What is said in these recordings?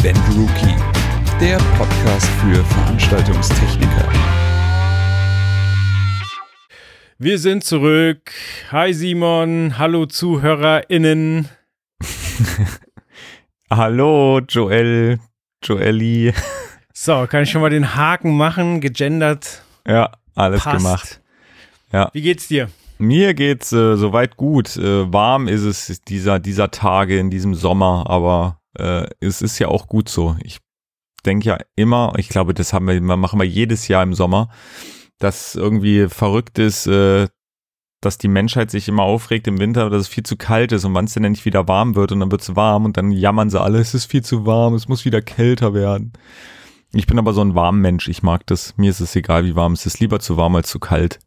Event Rookie, der Podcast für Veranstaltungstechniker. Wir sind zurück. Hi Simon, hallo ZuhörerInnen. hallo Joel, Joelli. So, kann ich schon mal den Haken machen, gegendert. Ja, alles passt. gemacht. Ja. Wie geht's dir? Mir geht's äh, soweit gut. Äh, warm ist es dieser, dieser Tage in diesem Sommer, aber äh, es ist ja auch gut so. Ich denke ja immer, ich glaube, das haben wir, machen wir jedes Jahr im Sommer, dass irgendwie verrückt ist, äh, dass die Menschheit sich immer aufregt im Winter, dass es viel zu kalt ist und wann es denn endlich wieder warm wird und dann wird es warm und dann jammern sie alle, es ist viel zu warm, es muss wieder kälter werden. Ich bin aber so ein warm Mensch, ich mag das. Mir ist es egal, wie warm es ist. Lieber zu warm als zu kalt.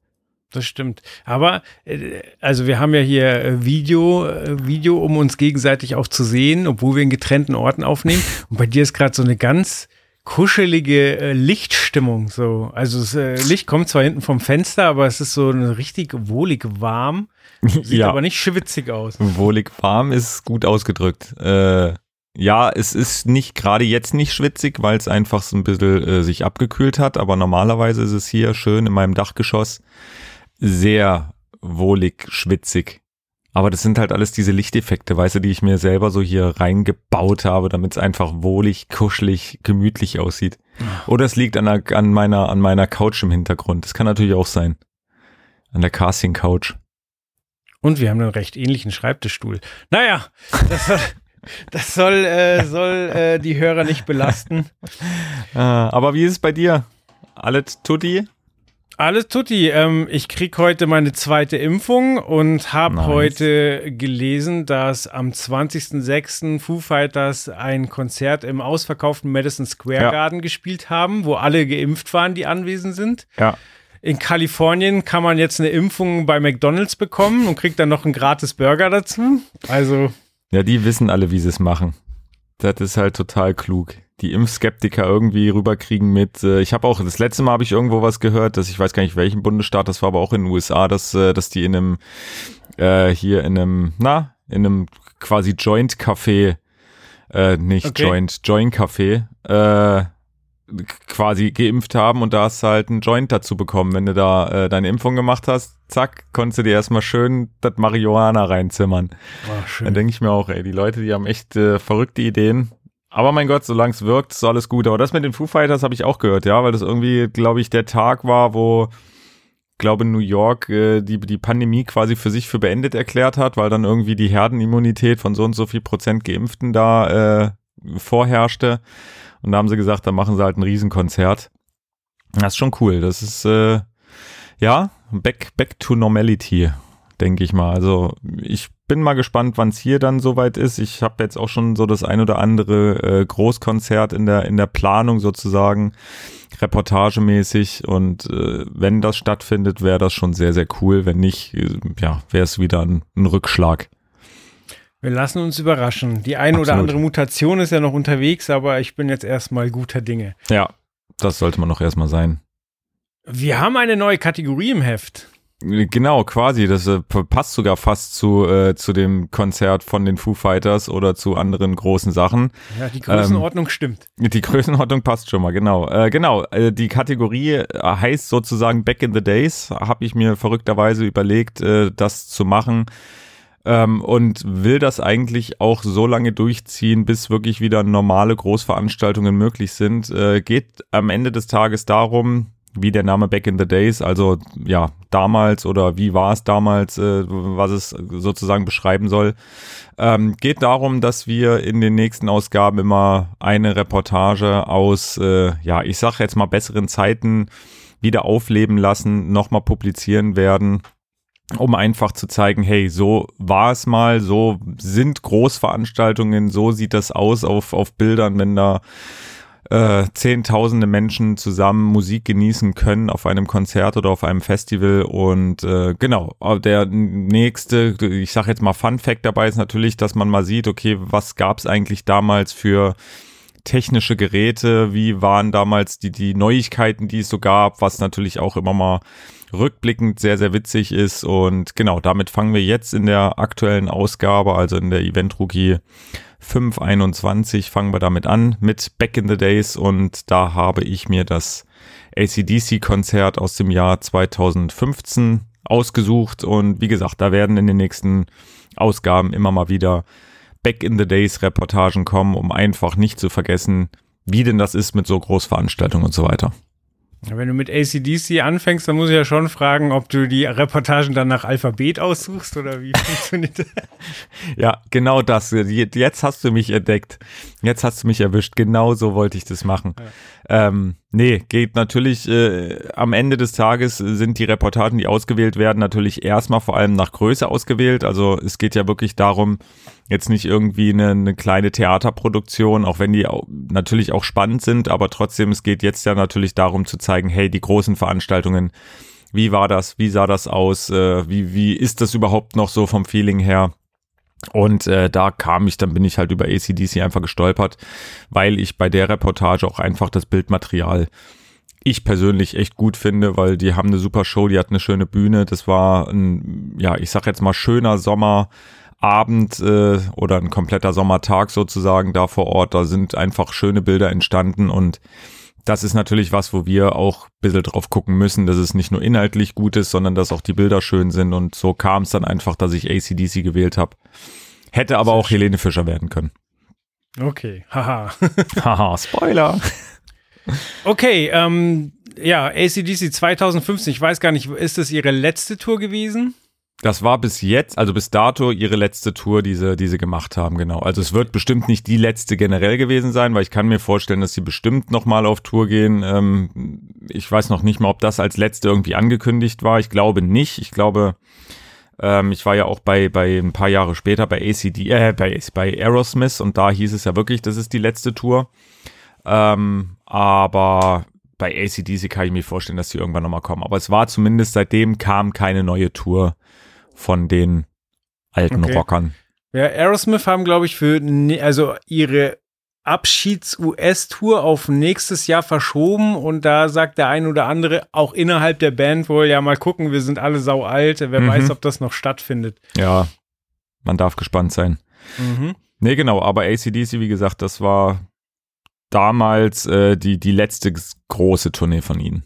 Das stimmt. Aber äh, also wir haben ja hier äh, Video, äh, Video, um uns gegenseitig auch zu sehen, obwohl wir in getrennten Orten aufnehmen. Und bei dir ist gerade so eine ganz kuschelige Lichtstimmung. So, also das Licht kommt zwar hinten vom Fenster, aber es ist so eine richtig wohlig warm. Sieht ja. aber nicht schwitzig aus. Wohlig warm ist gut ausgedrückt. Äh, ja, es ist nicht gerade jetzt nicht schwitzig, weil es einfach so ein bisschen äh, sich abgekühlt hat, aber normalerweise ist es hier schön in meinem Dachgeschoss sehr wohlig, schwitzig. Aber das sind halt alles diese Lichteffekte, weißt du, die ich mir selber so hier reingebaut habe, damit es einfach wohlig, kuschelig, gemütlich aussieht. Oder es liegt an, der, an, meiner, an meiner Couch im Hintergrund. Das kann natürlich auch sein. An der Casting-Couch. Und wir haben einen recht ähnlichen Schreibtischstuhl. Naja, das soll, das soll, äh, soll äh, die Hörer nicht belasten. Ah, aber wie ist es bei dir? Alles tutti? Alles tutti. Ähm, ich krieg heute meine zweite Impfung und habe nice. heute gelesen, dass am 20.06. Foo Fighters ein Konzert im ausverkauften Madison Square ja. Garden gespielt haben, wo alle geimpft waren, die anwesend sind. Ja. In Kalifornien kann man jetzt eine Impfung bei McDonald's bekommen und kriegt dann noch einen gratis Burger dazu. Also. Ja, die wissen alle, wie sie es machen. Das ist halt total klug die Impfskeptiker irgendwie rüberkriegen mit. Äh, ich habe auch das letzte Mal habe ich irgendwo was gehört, dass ich weiß gar nicht welchen Bundesstaat, das war aber auch in den USA, dass äh, dass die in einem äh, hier in einem na in einem quasi Joint Café äh, nicht okay. Joint Joint Café äh, quasi geimpft haben und da hast du halt einen Joint dazu bekommen, wenn du da äh, deine Impfung gemacht hast. Zack, konntest du dir erstmal schön das Marihuana reinzimmern. Oh, schön. Dann denke ich mir auch, ey, die Leute, die haben echt äh, verrückte Ideen. Aber mein Gott, solange es wirkt, ist alles gut. Aber das mit den Foo Fighters habe ich auch gehört, ja, weil das irgendwie, glaube ich, der Tag war, wo, glaube New York äh, die, die Pandemie quasi für sich für beendet erklärt hat, weil dann irgendwie die Herdenimmunität von so und so viel Prozent Geimpften da äh, vorherrschte. Und da haben sie gesagt, da machen sie halt ein Riesenkonzert. Das ist schon cool. Das ist, äh, ja, back, back to normality, denke ich mal. Also ich bin mal gespannt, wann es hier dann soweit ist. Ich habe jetzt auch schon so das ein oder andere äh, Großkonzert in der, in der Planung sozusagen, reportagemäßig. Und äh, wenn das stattfindet, wäre das schon sehr, sehr cool. Wenn nicht, äh, ja, wäre es wieder ein, ein Rückschlag. Wir lassen uns überraschen. Die eine Absolut. oder andere Mutation ist ja noch unterwegs, aber ich bin jetzt erstmal guter Dinge. Ja, das sollte man noch erstmal sein. Wir haben eine neue Kategorie im Heft. Genau, quasi. Das äh, passt sogar fast zu, äh, zu dem Konzert von den Foo Fighters oder zu anderen großen Sachen. Ja, die Größenordnung ähm, stimmt. Die Größenordnung passt schon mal, genau. Äh, genau, äh, die Kategorie äh, heißt sozusagen Back in the Days. Habe ich mir verrückterweise überlegt, äh, das zu machen. Ähm, und will das eigentlich auch so lange durchziehen, bis wirklich wieder normale Großveranstaltungen möglich sind. Geht am Ende des Tages darum, wie der Name Back in the Days, also ja, damals oder wie war es damals, äh, was es sozusagen beschreiben soll. Ähm, geht darum, dass wir in den nächsten Ausgaben immer eine Reportage aus, äh, ja, ich sag jetzt mal besseren Zeiten wieder aufleben lassen, nochmal publizieren werden um einfach zu zeigen, hey, so war es mal, so sind Großveranstaltungen, so sieht das aus auf, auf Bildern, wenn da äh, zehntausende Menschen zusammen Musik genießen können auf einem Konzert oder auf einem Festival. Und äh, genau, der nächste, ich sage jetzt mal Fun Fact dabei ist natürlich, dass man mal sieht, okay, was gab es eigentlich damals für technische Geräte, wie waren damals die, die Neuigkeiten, die es so gab, was natürlich auch immer mal rückblickend sehr, sehr witzig ist. Und genau, damit fangen wir jetzt in der aktuellen Ausgabe, also in der Event Rookie 521, fangen wir damit an mit Back in the Days. Und da habe ich mir das ACDC-Konzert aus dem Jahr 2015 ausgesucht. Und wie gesagt, da werden in den nächsten Ausgaben immer mal wieder Back in the Days Reportagen kommen, um einfach nicht zu vergessen, wie denn das ist mit so Großveranstaltungen und so weiter. Wenn du mit ACDC anfängst, dann muss ich ja schon fragen, ob du die Reportagen dann nach Alphabet aussuchst oder wie funktioniert das? Ja, genau das. Jetzt hast du mich entdeckt. Jetzt hast du mich erwischt. Genau so wollte ich das machen. Ja. Ähm, nee, geht natürlich äh, am Ende des Tages sind die Reportagen, die ausgewählt werden, natürlich erstmal vor allem nach Größe ausgewählt. Also es geht ja wirklich darum, jetzt nicht irgendwie eine, eine kleine Theaterproduktion, auch wenn die auch, natürlich auch spannend sind, aber trotzdem, es geht jetzt ja natürlich darum zu zeigen, hey, die großen Veranstaltungen, wie war das, wie sah das aus, äh, wie, wie ist das überhaupt noch so vom Feeling her? Und äh, da kam ich, dann bin ich halt über ACDC einfach gestolpert, weil ich bei der Reportage auch einfach das Bildmaterial ich persönlich echt gut finde, weil die haben eine super Show, die hat eine schöne Bühne. Das war ein, ja, ich sag jetzt mal schöner Sommer. Abend äh, oder ein kompletter Sommertag sozusagen da vor Ort. Da sind einfach schöne Bilder entstanden und das ist natürlich was, wo wir auch ein bisschen drauf gucken müssen, dass es nicht nur inhaltlich gut ist, sondern dass auch die Bilder schön sind. Und so kam es dann einfach, dass ich ACDC gewählt habe. Hätte aber auch Helene Fischer werden können. Okay, haha. haha, Spoiler. Okay, ähm, ja, ACDC 2015, ich weiß gar nicht, ist das ihre letzte Tour gewesen? Das war bis jetzt, also bis dato ihre letzte Tour, die sie, die sie gemacht haben, genau. Also es wird bestimmt nicht die letzte generell gewesen sein, weil ich kann mir vorstellen, dass sie bestimmt nochmal auf Tour gehen. Ähm, ich weiß noch nicht mal, ob das als letzte irgendwie angekündigt war. Ich glaube nicht. Ich glaube, ähm, ich war ja auch bei, bei ein paar Jahre später bei ACD, äh, bei, bei Aerosmith und da hieß es ja wirklich, das ist die letzte Tour. Ähm, aber bei ACDC kann ich mir vorstellen, dass sie irgendwann nochmal kommen. Aber es war zumindest seitdem kam keine neue Tour von den alten okay. Rockern. Ja, Aerosmith haben, glaube ich, für ne, also ihre Abschieds-US-Tour auf nächstes Jahr verschoben und da sagt der ein oder andere auch innerhalb der Band wohl, ja, mal gucken, wir sind alle sau alt, wer mhm. weiß, ob das noch stattfindet. Ja, man darf gespannt sein. Mhm. Nee, genau, aber ACDC, wie gesagt, das war damals äh, die, die letzte große Tournee von ihnen.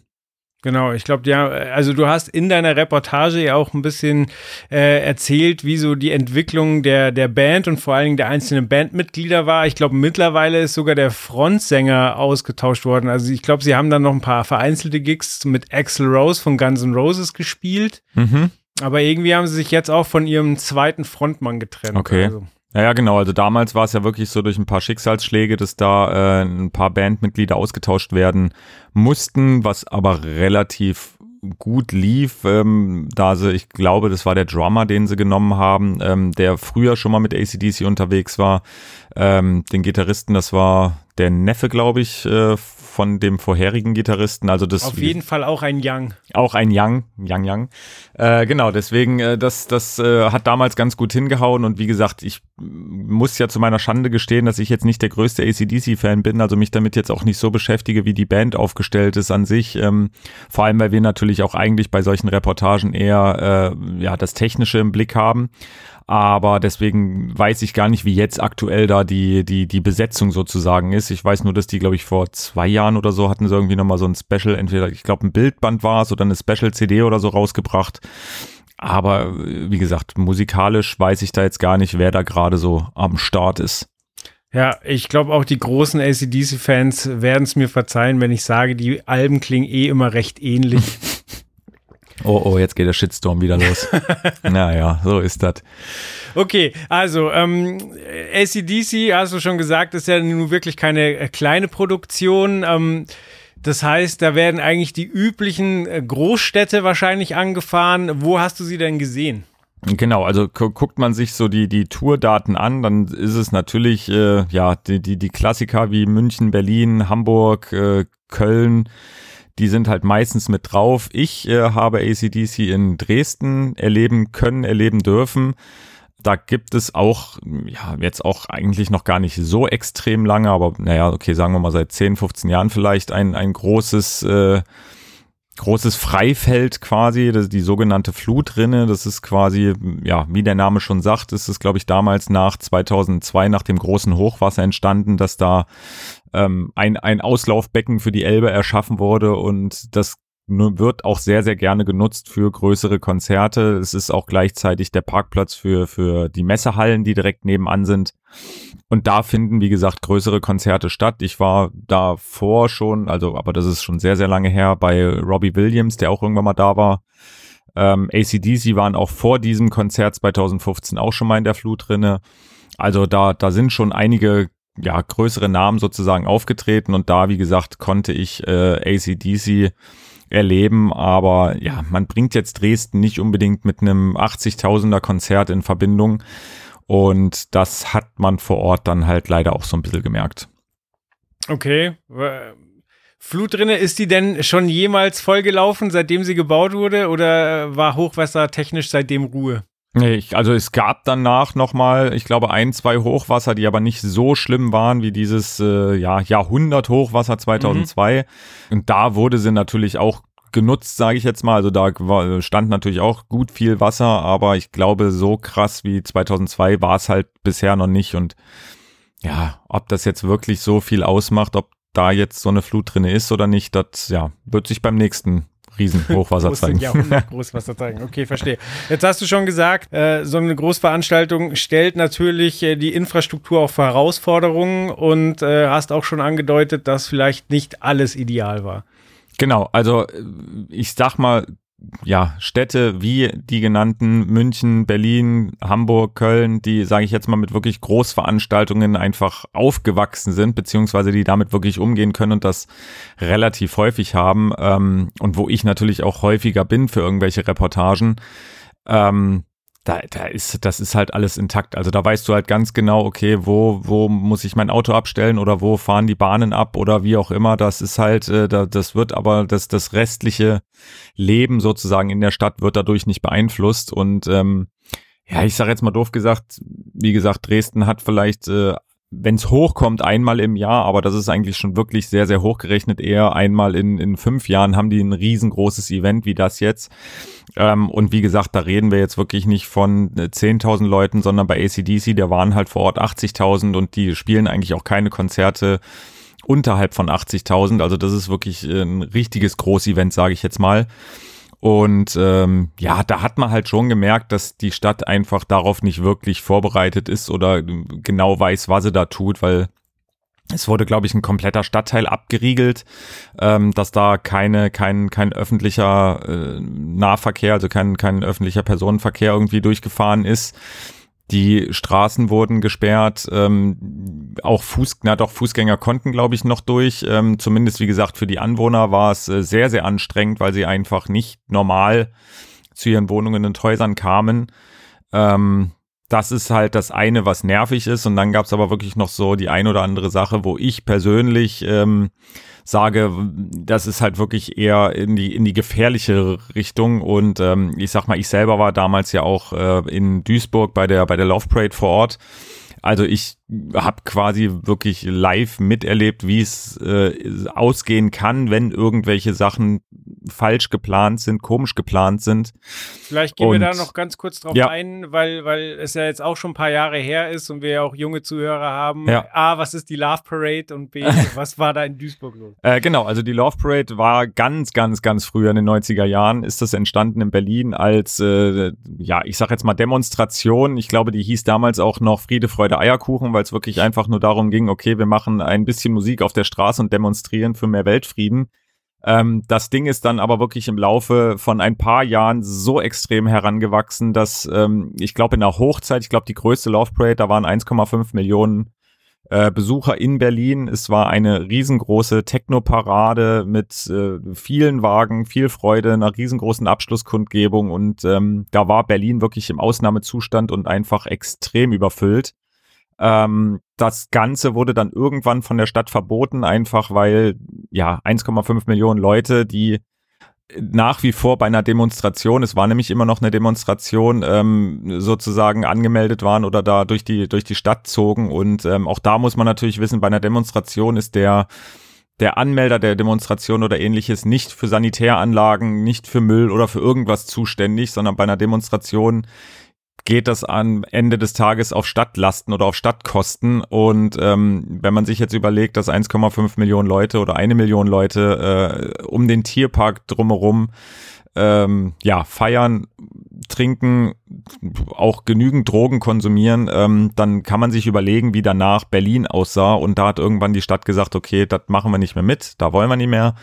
Genau, ich glaube, ja, also du hast in deiner Reportage ja auch ein bisschen äh, erzählt, wie so die Entwicklung der, der Band und vor allen Dingen der einzelnen Bandmitglieder war. Ich glaube, mittlerweile ist sogar der Frontsänger ausgetauscht worden. Also ich glaube, sie haben dann noch ein paar vereinzelte Gigs mit Axel Rose von Guns N' Roses gespielt. Mhm. Aber irgendwie haben sie sich jetzt auch von ihrem zweiten Frontmann getrennt. Okay. Also. Ja, ja, genau. Also damals war es ja wirklich so durch ein paar Schicksalsschläge, dass da äh, ein paar Bandmitglieder ausgetauscht werden mussten, was aber relativ gut lief, ähm, da sie, ich glaube, das war der Drummer, den sie genommen haben, ähm, der früher schon mal mit ACDC unterwegs war. Ähm, den Gitarristen, das war der Neffe, glaube ich, äh, von dem vorherigen Gitarristen. Also das auf jeden Fall auch ein Young. Auch ein Young, Young Young. Äh, genau, deswegen äh, das das äh, hat damals ganz gut hingehauen und wie gesagt, ich muss ja zu meiner Schande gestehen, dass ich jetzt nicht der größte ACDC-Fan bin, also mich damit jetzt auch nicht so beschäftige, wie die Band aufgestellt ist an sich. Ähm, vor allem, weil wir natürlich auch eigentlich bei solchen Reportagen eher äh, ja das Technische im Blick haben aber deswegen weiß ich gar nicht, wie jetzt aktuell da die, die, die Besetzung sozusagen ist. Ich weiß nur, dass die, glaube ich, vor zwei Jahren oder so hatten sie irgendwie nochmal so ein Special, entweder, ich glaube, ein Bildband war es oder eine Special-CD oder so rausgebracht. Aber wie gesagt, musikalisch weiß ich da jetzt gar nicht, wer da gerade so am Start ist. Ja, ich glaube auch die großen ACDC-Fans werden es mir verzeihen, wenn ich sage, die Alben klingen eh immer recht ähnlich. Oh, oh, jetzt geht der Shitstorm wieder los. naja, so ist das. Okay, also ähm, ACDC, hast du schon gesagt, ist ja nun wirklich keine äh, kleine Produktion. Ähm, das heißt, da werden eigentlich die üblichen äh, Großstädte wahrscheinlich angefahren. Wo hast du sie denn gesehen? Genau, also guckt man sich so die, die Tourdaten an, dann ist es natürlich, äh, ja, die, die, die Klassiker wie München, Berlin, Hamburg, äh, Köln, die sind halt meistens mit drauf. Ich äh, habe ACDC in Dresden erleben können, erleben dürfen. Da gibt es auch, ja, jetzt auch eigentlich noch gar nicht so extrem lange, aber naja, okay, sagen wir mal seit 10, 15 Jahren vielleicht ein, ein großes, äh, großes Freifeld quasi, das die sogenannte Flutrinne. Das ist quasi, ja, wie der Name schon sagt, ist es, glaube ich, damals nach 2002, nach dem großen Hochwasser entstanden, dass da ähm, ein, ein Auslaufbecken für die Elbe erschaffen wurde und das wird auch sehr, sehr gerne genutzt für größere Konzerte. Es ist auch gleichzeitig der Parkplatz für, für die Messehallen, die direkt nebenan sind. Und da finden, wie gesagt, größere Konzerte statt. Ich war davor schon, also, aber das ist schon sehr, sehr lange her, bei Robbie Williams, der auch irgendwann mal da war. Ähm, ACDC waren auch vor diesem Konzert 2015 auch schon mal in der Flut drinne. Also da, da sind schon einige ja, größere Namen sozusagen aufgetreten und da, wie gesagt, konnte ich äh, ACDC erleben, aber ja, man bringt jetzt Dresden nicht unbedingt mit einem 80.000er Konzert in Verbindung und das hat man vor Ort dann halt leider auch so ein bisschen gemerkt. Okay. Flutrinne, ist die denn schon jemals vollgelaufen, seitdem sie gebaut wurde oder war Hochwasser technisch seitdem Ruhe? Ich, also es gab danach nochmal, ich glaube, ein, zwei Hochwasser, die aber nicht so schlimm waren wie dieses äh, ja, Jahrhundert-Hochwasser 2002. Mhm. Und da wurde sie natürlich auch genutzt, sage ich jetzt mal. Also da war, stand natürlich auch gut viel Wasser, aber ich glaube, so krass wie 2002 war es halt bisher noch nicht. Und ja, ob das jetzt wirklich so viel ausmacht, ob da jetzt so eine Flut drin ist oder nicht, das ja, wird sich beim nächsten Riesenhochwasser zeigen. Jahrhundert Großwasser zeigen. Okay, verstehe. Jetzt hast du schon gesagt, äh, so eine Großveranstaltung stellt natürlich äh, die Infrastruktur auch vor Herausforderungen und äh, hast auch schon angedeutet, dass vielleicht nicht alles ideal war. Genau, also äh, ich sag mal, ja, Städte wie die genannten München, Berlin, Hamburg, Köln, die, sage ich jetzt mal, mit wirklich Großveranstaltungen einfach aufgewachsen sind, beziehungsweise die damit wirklich umgehen können und das relativ häufig haben ähm, und wo ich natürlich auch häufiger bin für irgendwelche Reportagen. Ähm, da, da ist, das ist halt alles intakt. Also da weißt du halt ganz genau, okay, wo, wo muss ich mein Auto abstellen oder wo fahren die Bahnen ab oder wie auch immer. Das ist halt, äh, da, das wird aber das, das restliche Leben sozusagen in der Stadt wird dadurch nicht beeinflusst. Und ähm, ja, ich sage jetzt mal doof gesagt, wie gesagt, Dresden hat vielleicht äh, wenn es hochkommt, einmal im Jahr, aber das ist eigentlich schon wirklich sehr, sehr hochgerechnet. Eher einmal in, in fünf Jahren haben die ein riesengroßes Event wie das jetzt. Ähm, und wie gesagt, da reden wir jetzt wirklich nicht von 10.000 äh, Leuten, sondern bei ACDC, der waren halt vor Ort 80.000 und die spielen eigentlich auch keine Konzerte unterhalb von 80.000. Also das ist wirklich äh, ein richtiges Großevent, sage ich jetzt mal. Und ähm, ja, da hat man halt schon gemerkt, dass die Stadt einfach darauf nicht wirklich vorbereitet ist oder genau weiß, was sie da tut, weil es wurde, glaube ich, ein kompletter Stadtteil abgeriegelt, ähm, dass da keine, kein, kein öffentlicher äh, Nahverkehr, also kein, kein öffentlicher Personenverkehr irgendwie durchgefahren ist. Die Straßen wurden gesperrt, ähm, auch Fuß, na doch, Fußgänger konnten, glaube ich, noch durch. Ähm, zumindest, wie gesagt, für die Anwohner war es äh, sehr, sehr anstrengend, weil sie einfach nicht normal zu ihren Wohnungen und Häusern kamen. Ähm, das ist halt das eine, was nervig ist. Und dann gab es aber wirklich noch so die ein oder andere Sache, wo ich persönlich ähm, sage, das ist halt wirklich eher in die, in die gefährliche Richtung. Und ähm, ich sag mal, ich selber war damals ja auch äh, in Duisburg bei der, bei der Love Parade vor Ort. Also ich habe quasi wirklich live miterlebt, wie es äh, ausgehen kann, wenn irgendwelche Sachen falsch geplant sind, komisch geplant sind. Vielleicht gehen und, wir da noch ganz kurz drauf ja. ein, weil, weil es ja jetzt auch schon ein paar Jahre her ist und wir ja auch junge Zuhörer haben. Ja. A, was ist die Love Parade und B, was war da in Duisburg los? Äh, genau, also die Love Parade war ganz, ganz, ganz früher in den 90er Jahren, ist das entstanden in Berlin als, äh, ja, ich sag jetzt mal Demonstration. Ich glaube, die hieß damals auch noch Friede, Freude, Eierkuchen, weil es wirklich einfach nur darum ging, okay, wir machen ein bisschen Musik auf der Straße und demonstrieren für mehr Weltfrieden. Ähm, das Ding ist dann aber wirklich im Laufe von ein paar Jahren so extrem herangewachsen, dass ähm, ich glaube in der Hochzeit, ich glaube die größte Love Parade, da waren 1,5 Millionen äh, Besucher in Berlin. Es war eine riesengroße Techno-Parade mit äh, vielen Wagen, viel Freude, einer riesengroßen Abschlusskundgebung und ähm, da war Berlin wirklich im Ausnahmezustand und einfach extrem überfüllt. Ähm, das Ganze wurde dann irgendwann von der Stadt verboten, einfach weil ja 1,5 Millionen Leute, die nach wie vor bei einer Demonstration, es war nämlich immer noch eine Demonstration, ähm, sozusagen angemeldet waren oder da durch die durch die Stadt zogen und ähm, auch da muss man natürlich wissen, bei einer Demonstration ist der der Anmelder der Demonstration oder ähnliches nicht für Sanitäranlagen, nicht für Müll oder für irgendwas zuständig, sondern bei einer Demonstration geht das am Ende des Tages auf Stadtlasten oder auf Stadtkosten. Und ähm, wenn man sich jetzt überlegt, dass 1,5 Millionen Leute oder eine Million Leute äh, um den Tierpark drumherum ähm, ja, feiern, trinken, auch genügend Drogen konsumieren, ähm, dann kann man sich überlegen, wie danach Berlin aussah. Und da hat irgendwann die Stadt gesagt, okay, das machen wir nicht mehr mit, da wollen wir nicht mehr.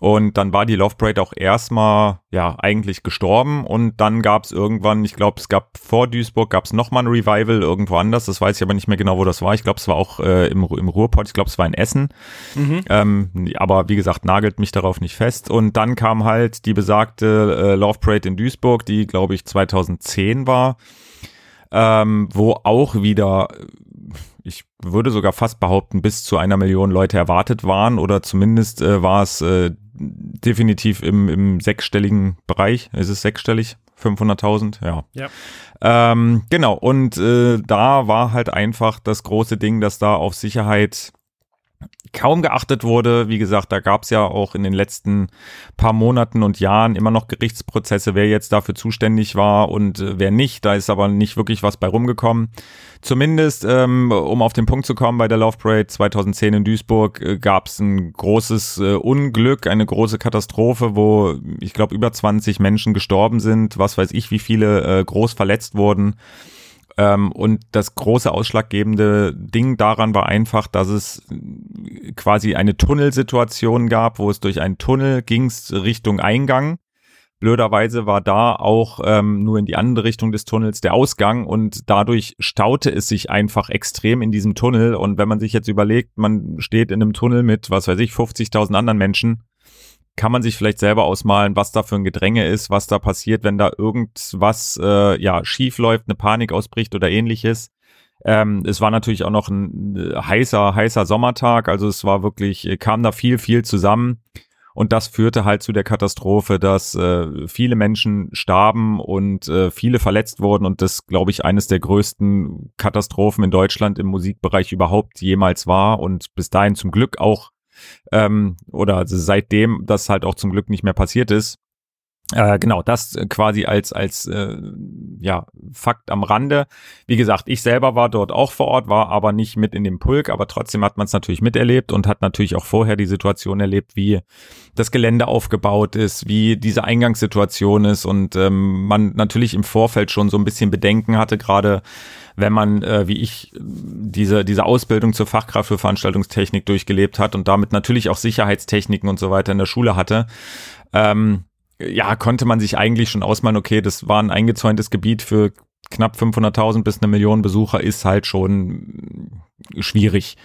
Und dann war die Love Parade auch erstmal, ja, eigentlich gestorben. Und dann gab es irgendwann, ich glaube, es gab vor Duisburg, gab es nochmal ein Revival irgendwo anders. Das weiß ich aber nicht mehr genau, wo das war. Ich glaube, es war auch äh, im, im Ruhrpott, ich glaube, es war in Essen. Mhm. Ähm, aber wie gesagt, nagelt mich darauf nicht fest. Und dann kam halt die besagte äh, Love Parade in Duisburg, die, glaube ich, 2010 war. Ähm, wo auch wieder ich würde sogar fast behaupten, bis zu einer Million Leute erwartet waren oder zumindest äh, war es äh, definitiv im, im sechsstelligen Bereich. Ist es sechsstellig? 500.000? Ja. ja. Ähm, genau, und äh, da war halt einfach das große Ding, dass da auf Sicherheit kaum geachtet wurde. Wie gesagt, da gab es ja auch in den letzten paar Monaten und Jahren immer noch Gerichtsprozesse, wer jetzt dafür zuständig war und äh, wer nicht. Da ist aber nicht wirklich was bei rumgekommen. Zumindest, ähm, um auf den Punkt zu kommen, bei der Love Parade 2010 in Duisburg äh, gab es ein großes äh, Unglück, eine große Katastrophe, wo ich glaube über 20 Menschen gestorben sind, was weiß ich, wie viele äh, groß verletzt wurden. Ähm, und das große ausschlaggebende Ding daran war einfach, dass es quasi eine Tunnelsituation gab, wo es durch einen Tunnel ging Richtung Eingang. Blöderweise war da auch ähm, nur in die andere Richtung des Tunnels der Ausgang und dadurch staute es sich einfach extrem in diesem Tunnel. Und wenn man sich jetzt überlegt, man steht in einem Tunnel mit, was weiß ich, 50.000 anderen Menschen, kann man sich vielleicht selber ausmalen, was da für ein Gedränge ist, was da passiert, wenn da irgendwas äh, ja schief läuft, eine Panik ausbricht oder ähnliches. Ähm, es war natürlich auch noch ein äh, heißer, heißer Sommertag, also es war wirklich, äh, kam da viel, viel zusammen. Und das führte halt zu der Katastrophe, dass äh, viele Menschen starben und äh, viele verletzt wurden. Und das, glaube ich, eines der größten Katastrophen in Deutschland im Musikbereich überhaupt jemals war. Und bis dahin zum Glück auch ähm, oder also seitdem das halt auch zum Glück nicht mehr passiert ist. Äh, genau, das quasi als, als äh, ja, Fakt am Rande. Wie gesagt, ich selber war dort auch vor Ort, war aber nicht mit in dem Pulk, aber trotzdem hat man es natürlich miterlebt und hat natürlich auch vorher die Situation erlebt, wie das Gelände aufgebaut ist, wie diese Eingangssituation ist und ähm, man natürlich im Vorfeld schon so ein bisschen Bedenken hatte, gerade wenn man, äh, wie ich, diese, diese Ausbildung zur Fachkraft für Veranstaltungstechnik durchgelebt hat und damit natürlich auch Sicherheitstechniken und so weiter in der Schule hatte. Ähm, ja, konnte man sich eigentlich schon ausmalen, okay, das war ein eingezäuntes Gebiet für knapp 500.000 bis eine Million Besucher, ist halt schon schwierig.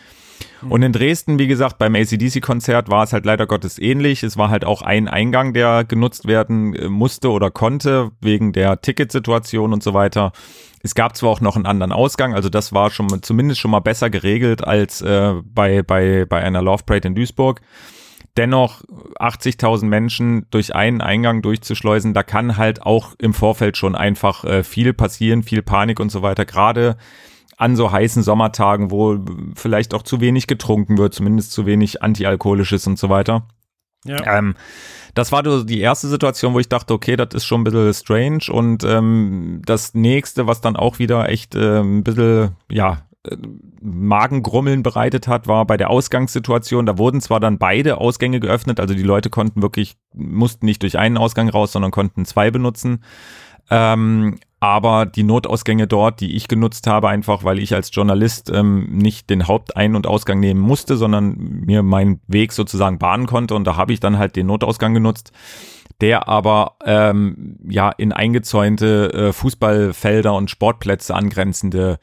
Und in Dresden, wie gesagt, beim ACDC-Konzert war es halt leider Gottes ähnlich. Es war halt auch ein Eingang, der genutzt werden äh, musste oder konnte, wegen der Ticketsituation und so weiter. Es gab zwar auch noch einen anderen Ausgang, also das war schon zumindest schon mal besser geregelt als äh, bei, bei, bei einer Love Parade in Duisburg dennoch 80.000 Menschen durch einen Eingang durchzuschleusen, da kann halt auch im Vorfeld schon einfach äh, viel passieren, viel Panik und so weiter. Gerade an so heißen Sommertagen, wo vielleicht auch zu wenig getrunken wird, zumindest zu wenig Antialkoholisches und so weiter. Ja. Ähm, das war so die erste Situation, wo ich dachte, okay, das ist schon ein bisschen strange. Und ähm, das nächste, was dann auch wieder echt äh, ein bisschen, ja, Magengrummeln bereitet hat, war bei der Ausgangssituation. Da wurden zwar dann beide Ausgänge geöffnet, also die Leute konnten wirklich, mussten nicht durch einen Ausgang raus, sondern konnten zwei benutzen. Ähm, aber die Notausgänge dort, die ich genutzt habe, einfach weil ich als Journalist ähm, nicht den Hauptein- und Ausgang nehmen musste, sondern mir meinen Weg sozusagen bahnen konnte und da habe ich dann halt den Notausgang genutzt der aber ähm, ja in eingezäunte äh, Fußballfelder und Sportplätze angrenzende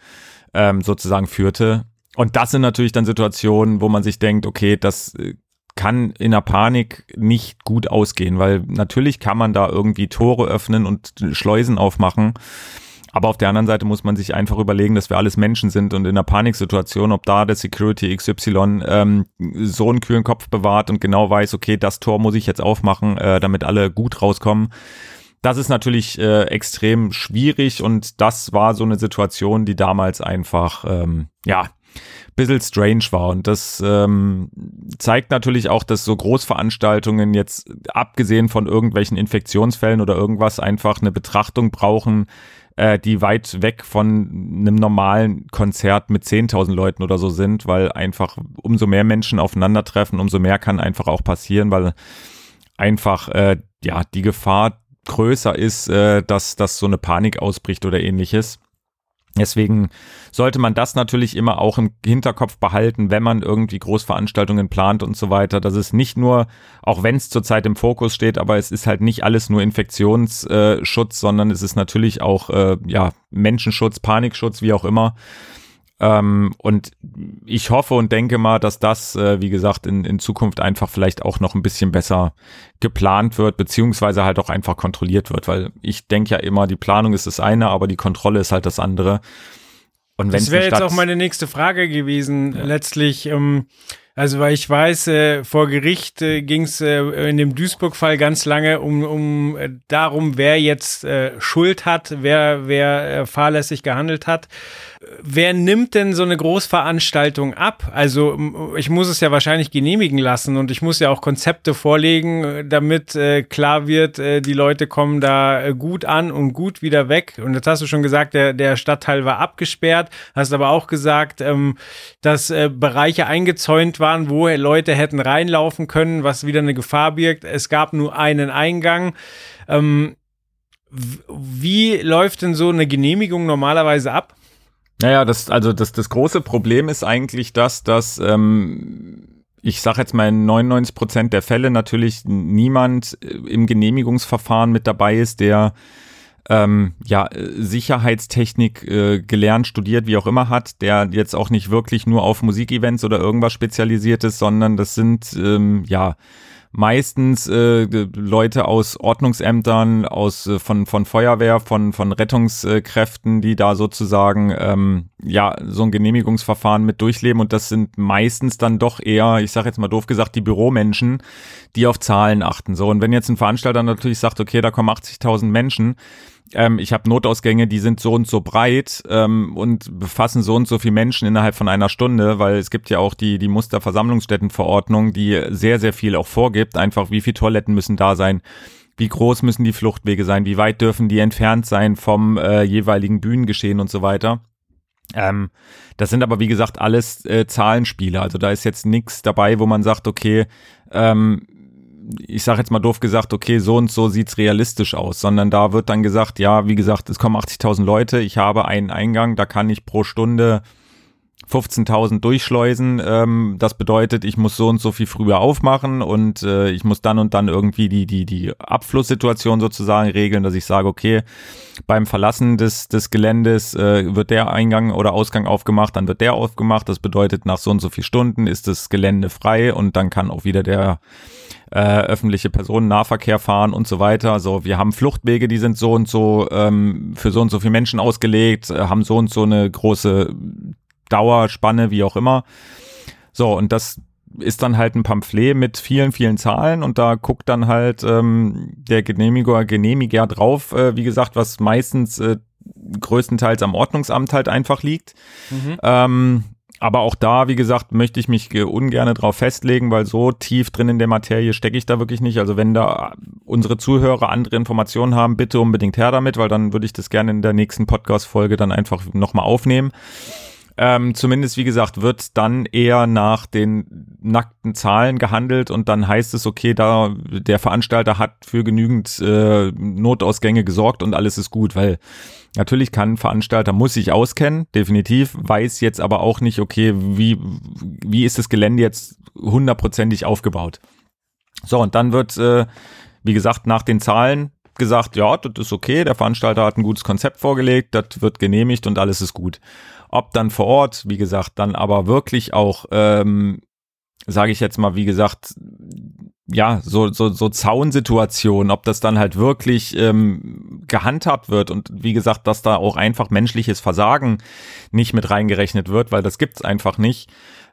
ähm, sozusagen führte. Und das sind natürlich dann Situationen, wo man sich denkt, okay, das äh, kann in der Panik nicht gut ausgehen, weil natürlich kann man da irgendwie Tore öffnen und Schleusen aufmachen. Aber auf der anderen Seite muss man sich einfach überlegen, dass wir alles Menschen sind und in einer Paniksituation, ob da der Security XY ähm, so einen kühlen Kopf bewahrt und genau weiß, okay, das Tor muss ich jetzt aufmachen, äh, damit alle gut rauskommen das ist natürlich äh, extrem schwierig und das war so eine Situation, die damals einfach, ähm, ja, bisschen strange war. Und das ähm, zeigt natürlich auch, dass so Großveranstaltungen jetzt, abgesehen von irgendwelchen Infektionsfällen oder irgendwas, einfach eine Betrachtung brauchen, äh, die weit weg von einem normalen Konzert mit 10.000 Leuten oder so sind, weil einfach umso mehr Menschen aufeinandertreffen, umso mehr kann einfach auch passieren, weil einfach äh, ja die Gefahr größer ist, äh, dass, dass so eine Panik ausbricht oder ähnliches. Deswegen sollte man das natürlich immer auch im Hinterkopf behalten, wenn man irgendwie Großveranstaltungen plant und so weiter. dass es nicht nur, auch wenn es zurzeit im Fokus steht, aber es ist halt nicht alles nur Infektionsschutz, sondern es ist natürlich auch äh, ja Menschenschutz, Panikschutz, wie auch immer. Ähm, und ich hoffe und denke mal, dass das, äh, wie gesagt, in, in Zukunft einfach vielleicht auch noch ein bisschen besser geplant wird, beziehungsweise halt auch einfach kontrolliert wird, weil ich denke ja immer, die Planung ist das eine, aber die Kontrolle ist halt das andere. Und das wäre jetzt auch meine nächste Frage gewesen, ja. letztlich. Ähm, also, weil ich weiß, äh, vor Gericht äh, ging es äh, in dem Duisburg-Fall ganz lange um, um äh, darum, wer jetzt äh, Schuld hat, wer, wer äh, fahrlässig gehandelt hat wer nimmt denn so eine Großveranstaltung ab? Also ich muss es ja wahrscheinlich genehmigen lassen und ich muss ja auch Konzepte vorlegen, äh, damit äh, klar wird, äh, die Leute kommen da äh, gut an und gut wieder weg. Und jetzt hast du schon gesagt, der, der Stadtteil war abgesperrt, hast aber auch gesagt, ähm, dass äh, Bereiche eingezäunt waren, wo Leute hätten reinlaufen können, was wieder eine Gefahr birgt. Es gab nur einen Eingang. Ähm, wie läuft denn so eine Genehmigung normalerweise ab? Naja, das, also das, das große Problem ist eigentlich das, dass ähm, ich sage jetzt mal in 99 Prozent der Fälle natürlich niemand äh, im Genehmigungsverfahren mit dabei ist, der ähm, ja, Sicherheitstechnik äh, gelernt, studiert, wie auch immer hat, der jetzt auch nicht wirklich nur auf Musikevents oder irgendwas spezialisiert ist, sondern das sind ähm, ja meistens äh, Leute aus Ordnungsämtern, aus äh, von von Feuerwehr, von von Rettungskräften, die da sozusagen ähm, ja so ein Genehmigungsverfahren mit durchleben und das sind meistens dann doch eher, ich sage jetzt mal doof gesagt, die Büromenschen, die auf Zahlen achten. So und wenn jetzt ein Veranstalter natürlich sagt, okay, da kommen 80.000 Menschen, ähm, ich habe Notausgänge, die sind so und so breit ähm, und befassen so und so viele Menschen innerhalb von einer Stunde, weil es gibt ja auch die, die Musterversammlungsstättenverordnung, die sehr, sehr viel auch vorgibt, einfach wie viele Toiletten müssen da sein, wie groß müssen die Fluchtwege sein, wie weit dürfen die entfernt sein vom äh, jeweiligen Bühnengeschehen und so weiter. Ähm, das sind aber wie gesagt alles äh, Zahlenspiele. Also da ist jetzt nichts dabei, wo man sagt, okay, ähm, ich sage jetzt mal doof gesagt, okay, so und so sieht's realistisch aus, sondern da wird dann gesagt, ja, wie gesagt, es kommen 80.000 Leute, ich habe einen Eingang, da kann ich pro Stunde 15.000 durchschleusen. Ähm, das bedeutet, ich muss so und so viel früher aufmachen und äh, ich muss dann und dann irgendwie die, die, die Abflusssituation sozusagen regeln, dass ich sage, okay, beim Verlassen des, des Geländes äh, wird der Eingang oder Ausgang aufgemacht, dann wird der aufgemacht. Das bedeutet, nach so und so viel Stunden ist das Gelände frei und dann kann auch wieder der äh, öffentliche Personennahverkehr fahren und so weiter. So, wir haben Fluchtwege, die sind so und so ähm, für so und so viele Menschen ausgelegt, äh, haben so und so eine große Dauerspanne, wie auch immer. So, und das ist dann halt ein Pamphlet mit vielen, vielen Zahlen und da guckt dann halt ähm, der Genehmiger, Genehmiger drauf, äh, wie gesagt, was meistens äh, größtenteils am Ordnungsamt halt einfach liegt. Mhm. Ähm, aber auch da, wie gesagt, möchte ich mich ungern drauf festlegen, weil so tief drin in der Materie stecke ich da wirklich nicht. Also wenn da unsere Zuhörer andere Informationen haben, bitte unbedingt her damit, weil dann würde ich das gerne in der nächsten Podcast-Folge dann einfach nochmal aufnehmen. Ähm, zumindest, wie gesagt, wird dann eher nach den nackten Zahlen gehandelt und dann heißt es, okay, da der Veranstalter hat für genügend äh, Notausgänge gesorgt und alles ist gut, weil natürlich kann ein Veranstalter, muss sich auskennen, definitiv, weiß jetzt aber auch nicht, okay, wie, wie ist das Gelände jetzt hundertprozentig aufgebaut. So, und dann wird, äh, wie gesagt, nach den Zahlen gesagt, ja, das ist okay, der Veranstalter hat ein gutes Konzept vorgelegt, das wird genehmigt und alles ist gut. Ob dann vor Ort, wie gesagt, dann aber wirklich auch, ähm, sage ich jetzt mal, wie gesagt, ja, so, so, so Zaunsituationen, ob das dann halt wirklich ähm, gehandhabt wird und wie gesagt, dass da auch einfach menschliches Versagen nicht mit reingerechnet wird, weil das gibt's einfach nicht.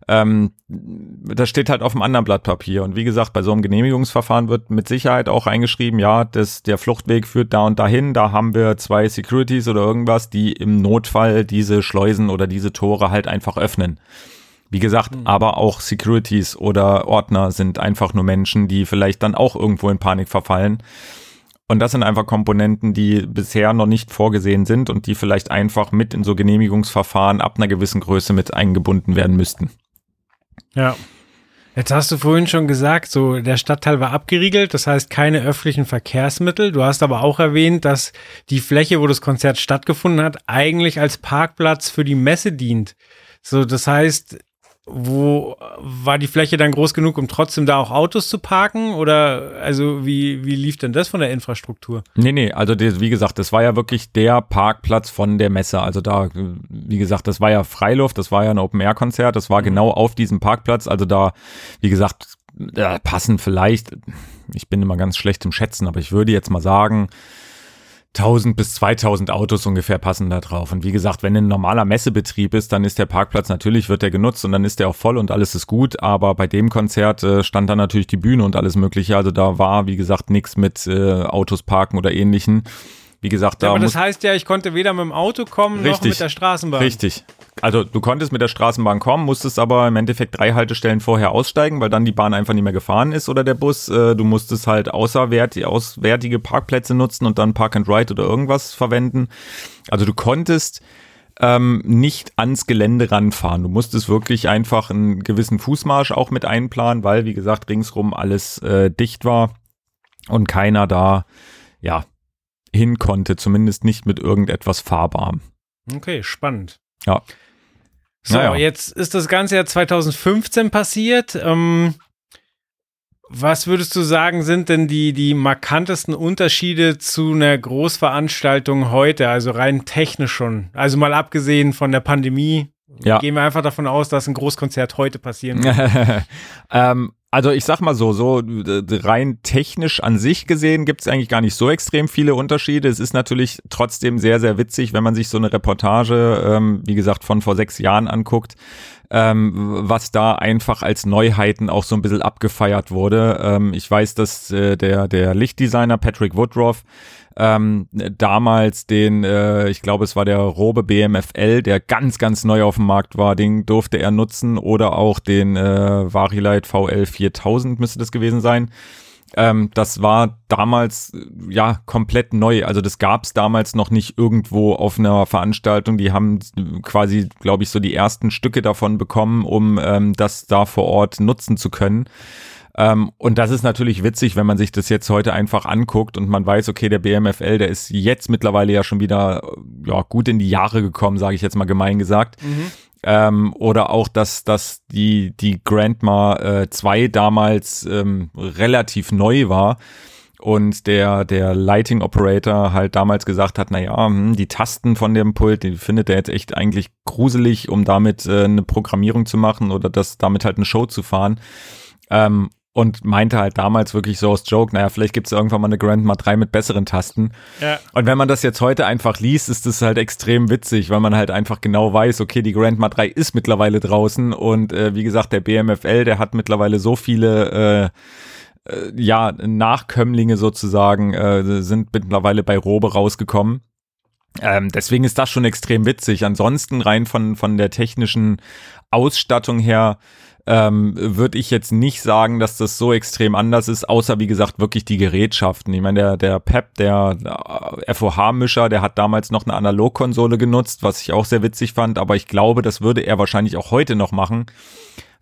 Ähm, das steht halt auf einem anderen Blatt Papier. Und wie gesagt, bei so einem Genehmigungsverfahren wird mit Sicherheit auch eingeschrieben, ja, das, der Fluchtweg führt da und dahin. Da haben wir zwei Securities oder irgendwas, die im Notfall diese Schleusen oder diese Tore halt einfach öffnen. Wie gesagt, mhm. aber auch Securities oder Ordner sind einfach nur Menschen, die vielleicht dann auch irgendwo in Panik verfallen. Und das sind einfach Komponenten, die bisher noch nicht vorgesehen sind und die vielleicht einfach mit in so Genehmigungsverfahren ab einer gewissen Größe mit eingebunden werden müssten. Ja. Jetzt hast du vorhin schon gesagt, so der Stadtteil war abgeriegelt, das heißt keine öffentlichen Verkehrsmittel. Du hast aber auch erwähnt, dass die Fläche, wo das Konzert stattgefunden hat, eigentlich als Parkplatz für die Messe dient. So, das heißt, wo war die Fläche dann groß genug, um trotzdem da auch Autos zu parken? Oder also wie, wie lief denn das von der Infrastruktur? Nee, nee, also das, wie gesagt, das war ja wirklich der Parkplatz von der Messe. Also da, wie gesagt, das war ja Freiluft, das war ja ein Open-Air-Konzert, das war mhm. genau auf diesem Parkplatz. Also da, wie gesagt, da passen vielleicht, ich bin immer ganz schlecht im Schätzen, aber ich würde jetzt mal sagen, 1000 bis 2000 Autos ungefähr passen da drauf. Und wie gesagt, wenn ein normaler Messebetrieb ist, dann ist der Parkplatz natürlich, wird der genutzt und dann ist der auch voll und alles ist gut. Aber bei dem Konzert äh, stand da natürlich die Bühne und alles Mögliche. Also da war, wie gesagt, nichts mit äh, Autos parken oder ähnlichen. Wie gesagt, da. Ja, aber das heißt ja, ich konnte weder mit dem Auto kommen richtig, noch mit der Straßenbahn. Richtig. Also du konntest mit der Straßenbahn kommen, musstest aber im Endeffekt drei Haltestellen vorher aussteigen, weil dann die Bahn einfach nicht mehr gefahren ist oder der Bus. Äh, du musstest halt außerwärtige, auswärtige Parkplätze nutzen und dann Park and Ride oder irgendwas verwenden. Also du konntest ähm, nicht ans Gelände ranfahren. Du musstest wirklich einfach einen gewissen Fußmarsch auch mit einplanen, weil, wie gesagt, ringsrum alles äh, dicht war und keiner da, ja, hin konnte, zumindest nicht mit irgendetwas fahrbarem. Okay, spannend. Ja. So, naja. jetzt ist das Ganze ja 2015 passiert. Ähm, was würdest du sagen, sind denn die, die markantesten Unterschiede zu einer Großveranstaltung heute, also rein technisch schon? Also mal abgesehen von der Pandemie, ja. gehen wir einfach davon aus, dass ein Großkonzert heute passieren wird. ähm, also ich sag mal so, so rein technisch an sich gesehen gibt es eigentlich gar nicht so extrem viele Unterschiede. Es ist natürlich trotzdem sehr, sehr witzig, wenn man sich so eine Reportage, ähm, wie gesagt, von vor sechs Jahren anguckt, ähm, was da einfach als Neuheiten auch so ein bisschen abgefeiert wurde. Ähm, ich weiß, dass äh, der, der Lichtdesigner Patrick Woodruff ähm, damals den, äh, ich glaube, es war der Robe BMFL, der ganz, ganz neu auf dem Markt war, den durfte er nutzen oder auch den äh, Varilight VL 4000 müsste das gewesen sein. Ähm, das war damals ja komplett neu. Also das gab es damals noch nicht irgendwo auf einer Veranstaltung. Die haben quasi, glaube ich, so die ersten Stücke davon bekommen, um ähm, das da vor Ort nutzen zu können. Ähm, und das ist natürlich witzig, wenn man sich das jetzt heute einfach anguckt und man weiß, okay, der BMFL, der ist jetzt mittlerweile ja schon wieder ja, gut in die Jahre gekommen, sage ich jetzt mal gemein gesagt. Mhm. Ähm, oder auch, dass, dass die, die Grandma 2 äh, damals ähm, relativ neu war und der, der Lighting Operator halt damals gesagt hat, naja, hm, die Tasten von dem Pult, die findet er jetzt echt eigentlich gruselig, um damit äh, eine Programmierung zu machen oder das damit halt eine Show zu fahren. Ähm, und meinte halt damals wirklich so aus Joke, naja, vielleicht gibt es irgendwann mal eine Grandma 3 mit besseren Tasten. Ja. Und wenn man das jetzt heute einfach liest, ist das halt extrem witzig, weil man halt einfach genau weiß, okay, die Grandma 3 ist mittlerweile draußen und äh, wie gesagt, der BMFL, der hat mittlerweile so viele äh, äh, ja, Nachkömmlinge sozusagen, äh, sind mittlerweile bei Robe rausgekommen. Ähm, deswegen ist das schon extrem witzig. Ansonsten rein von, von der technischen Ausstattung her, ähm, würde ich jetzt nicht sagen, dass das so extrem anders ist, außer wie gesagt wirklich die Gerätschaften. Ich meine, der, der Pep, der FOH-Mischer, der hat damals noch eine Analogkonsole genutzt, was ich auch sehr witzig fand, aber ich glaube, das würde er wahrscheinlich auch heute noch machen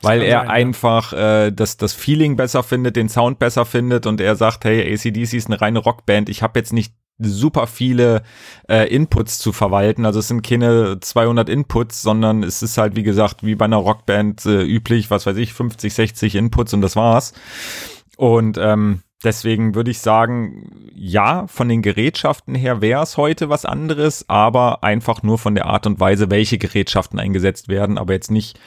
weil er sein, einfach äh, das, das Feeling besser findet, den Sound besser findet und er sagt, hey, ACDC ist eine reine Rockband, ich habe jetzt nicht super viele äh, Inputs zu verwalten. Also es sind keine 200 Inputs, sondern es ist halt, wie gesagt, wie bei einer Rockband äh, üblich, was weiß ich, 50, 60 Inputs und das war's. Und ähm, deswegen würde ich sagen, ja, von den Gerätschaften her wäre es heute was anderes, aber einfach nur von der Art und Weise, welche Gerätschaften eingesetzt werden, aber jetzt nicht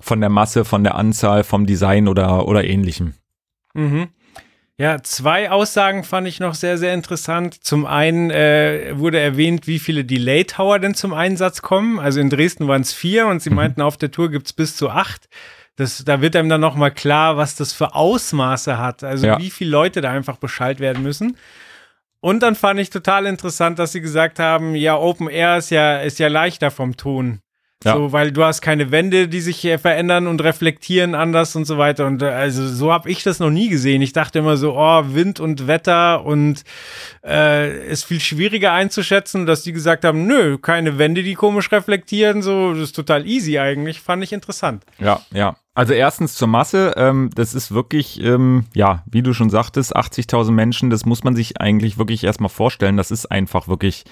von der Masse, von der Anzahl, vom Design oder, oder ähnlichem. Mhm. Ja, zwei Aussagen fand ich noch sehr, sehr interessant. Zum einen äh, wurde erwähnt, wie viele Delay Tower denn zum Einsatz kommen. Also in Dresden waren es vier und sie mhm. meinten, auf der Tour gibt es bis zu acht. Das, da wird einem dann nochmal klar, was das für Ausmaße hat. Also Ja. wie viele Leute da einfach Bescheid werden müssen. Und dann fand ich total interessant, dass sie gesagt haben, ja, Open Air ist ja, ist ja leichter vom Ton. Ja. So, weil du hast keine Wände, die sich verändern und reflektieren anders und so weiter. Und äh, also so habe ich das noch nie gesehen. Ich dachte immer so, oh, Wind und Wetter und äh, ist viel schwieriger einzuschätzen, dass die gesagt haben, nö, keine Wände, die komisch reflektieren. So, das ist total easy eigentlich. Fand ich interessant. Ja, ja. Also erstens zur Masse, ähm, das ist wirklich, ähm, ja, wie du schon sagtest, 80.000 Menschen, das muss man sich eigentlich wirklich erstmal vorstellen. Das ist einfach wirklich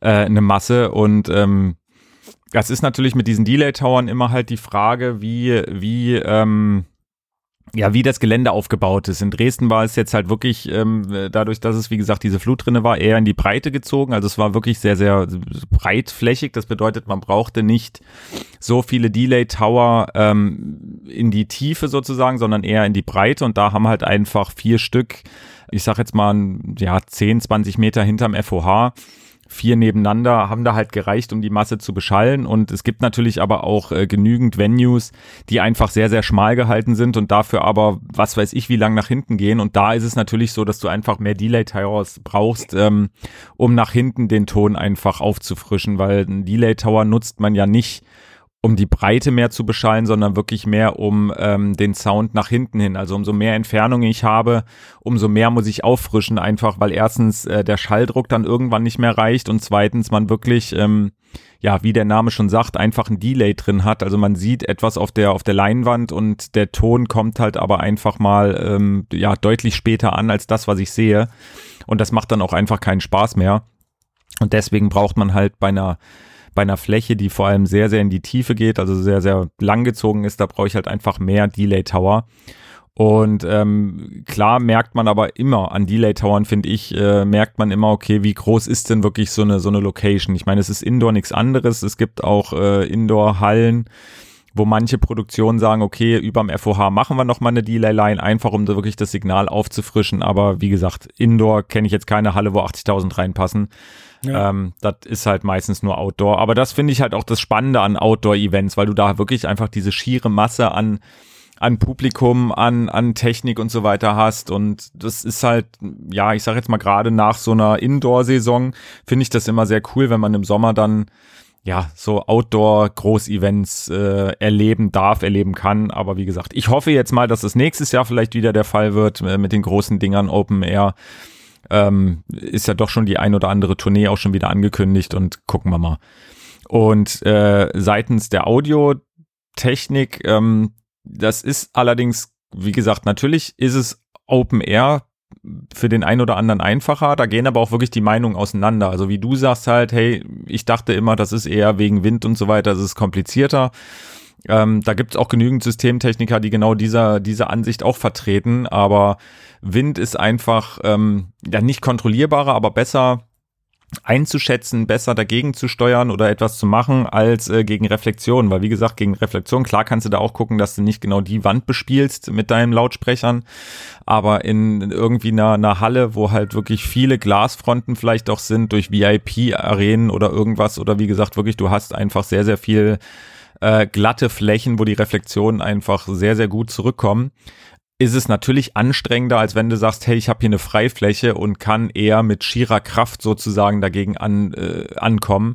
äh, eine Masse und ähm, das ist natürlich mit diesen Delay-Towern immer halt die Frage, wie, wie, ähm, ja, wie das Gelände aufgebaut ist. In Dresden war es jetzt halt wirklich, ähm, dadurch, dass es, wie gesagt, diese Flut drinne war, eher in die Breite gezogen. Also es war wirklich sehr, sehr breitflächig. Das bedeutet, man brauchte nicht so viele Delay-Tower ähm, in die Tiefe sozusagen, sondern eher in die Breite. Und da haben halt einfach vier Stück, ich sag jetzt mal, ja, 10, 20 Meter hinterm FOH vier nebeneinander haben da halt gereicht, um die Masse zu beschallen. Und es gibt natürlich aber auch äh, genügend Venues, die einfach sehr, sehr schmal gehalten sind und dafür aber, was weiß ich, wie lang nach hinten gehen. Und da ist es natürlich so, dass du einfach mehr Delay-Towers brauchst, ähm, um nach hinten den Ton einfach aufzufrischen, weil ein Delay-Tower nutzt man ja nicht, um die Breite mehr zu beschallen, sondern wirklich mehr um ähm, den Sound nach hinten hin. Also umso mehr Entfernung ich habe, umso mehr muss ich auffrischen, einfach weil erstens äh, der Schalldruck dann irgendwann nicht mehr reicht und zweitens man wirklich, ähm, ja, wie der Name schon sagt, einfach ein Delay drin hat. Also man sieht etwas auf der auf der Leinwand und der Ton kommt halt aber einfach mal ähm, ja deutlich später an als das, was ich sehe. Und das macht dann auch einfach keinen Spaß mehr. Und deswegen braucht man halt bei einer bei einer Fläche, die vor allem sehr, sehr in die Tiefe geht, also sehr, sehr langgezogen ist, da brauche ich halt einfach mehr Delay Tower. Und ähm, klar merkt man aber immer an Delay-Towern, finde ich, äh, merkt man immer, okay, wie groß ist denn wirklich so eine, so eine Location? Ich meine, es ist Indoor nichts anderes. Es gibt auch äh, Indoor-Hallen, wo manche Produktionen sagen, okay, überm FOH machen wir nochmal eine Delay-Line, einfach um da wirklich das Signal aufzufrischen. Aber wie gesagt, Indoor kenne ich jetzt keine Halle, wo 80.000 reinpassen. Ja. Ähm, das ist halt meistens nur Outdoor. Aber das finde ich halt auch das Spannende an Outdoor-Events, weil du da wirklich einfach diese schiere Masse an an Publikum, an, an Technik und so weiter hast. Und das ist halt, ja, ich sage jetzt mal gerade nach so einer Indoor-Saison, finde ich das immer sehr cool, wenn man im Sommer dann ja, so Outdoor-Groß-Events äh, erleben darf, erleben kann. Aber wie gesagt, ich hoffe jetzt mal, dass es nächstes Jahr vielleicht wieder der Fall wird äh, mit den großen Dingern Open Air. Ähm, ist ja doch schon die ein oder andere Tournee auch schon wieder angekündigt und gucken wir mal. Und äh, seitens der Audiotechnik, ähm, das ist allerdings, wie gesagt, natürlich ist es Open Air für den einen oder anderen einfacher. Da gehen aber auch wirklich die Meinungen auseinander. Also wie du sagst halt, hey, ich dachte immer, das ist eher wegen Wind und so weiter, das ist komplizierter. Ähm, da gibt es auch genügend Systemtechniker, die genau dieser, diese Ansicht auch vertreten. Aber Wind ist einfach ähm, ja nicht kontrollierbarer, aber besser einzuschätzen, besser dagegen zu steuern oder etwas zu machen als äh, gegen Reflexion. Weil wie gesagt, gegen Reflexion, klar kannst du da auch gucken, dass du nicht genau die Wand bespielst mit deinen Lautsprechern. Aber in irgendwie einer, einer Halle, wo halt wirklich viele Glasfronten vielleicht auch sind, durch VIP-Arenen oder irgendwas, oder wie gesagt, wirklich, du hast einfach sehr, sehr viel äh, glatte Flächen, wo die Reflexionen einfach sehr, sehr gut zurückkommen ist es natürlich anstrengender, als wenn du sagst, hey, ich habe hier eine Freifläche und kann eher mit schierer Kraft sozusagen dagegen an, äh, ankommen.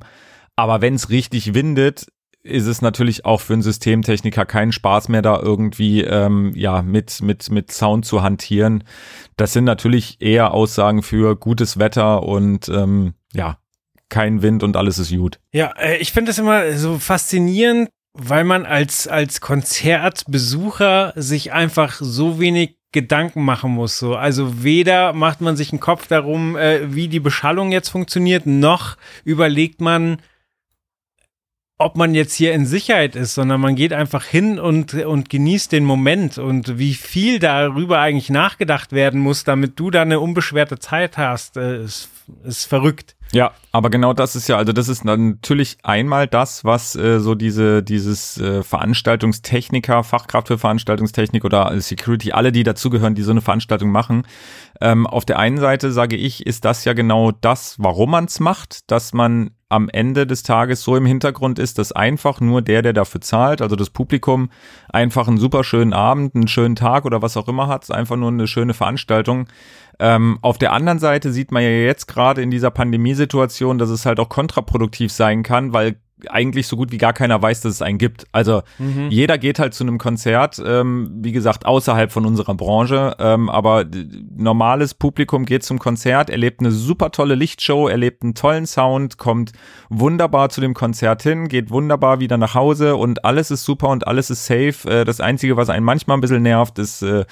Aber wenn es richtig windet, ist es natürlich auch für einen Systemtechniker kein Spaß mehr, da irgendwie ähm, ja mit mit mit Sound zu hantieren. Das sind natürlich eher Aussagen für gutes Wetter und ähm, ja kein Wind und alles ist gut. Ja, äh, ich finde das immer so faszinierend, weil man als, als Konzertbesucher sich einfach so wenig Gedanken machen muss. So. Also weder macht man sich einen Kopf darum, äh, wie die Beschallung jetzt funktioniert, noch überlegt man, ob man jetzt hier in Sicherheit ist, sondern man geht einfach hin und, und genießt den Moment und wie viel darüber eigentlich nachgedacht werden muss, damit du da eine unbeschwerte Zeit hast, äh, ist, ist verrückt. Ja, aber genau das ist ja, also das ist natürlich einmal das, was äh, so diese dieses äh, Veranstaltungstechniker, Fachkraft für Veranstaltungstechnik oder Security, alle, die dazugehören, die so eine Veranstaltung machen. Ähm, auf der einen Seite sage ich, ist das ja genau das, warum man es macht, dass man am Ende des Tages so im Hintergrund ist, dass einfach nur der, der dafür zahlt, also das Publikum, einfach einen super schönen Abend, einen schönen Tag oder was auch immer hat, einfach nur eine schöne Veranstaltung. Ähm, auf der anderen Seite sieht man ja jetzt gerade in dieser Pandemiesituation, dass es halt auch kontraproduktiv sein kann, weil eigentlich so gut wie gar keiner weiß, dass es einen gibt. Also mhm. jeder geht halt zu einem Konzert, ähm, wie gesagt, außerhalb von unserer Branche, ähm, aber normales Publikum geht zum Konzert, erlebt eine super tolle Lichtshow, erlebt einen tollen Sound, kommt wunderbar zu dem Konzert hin, geht wunderbar wieder nach Hause und alles ist super und alles ist safe. Äh, das Einzige, was einen manchmal ein bisschen nervt, ist äh,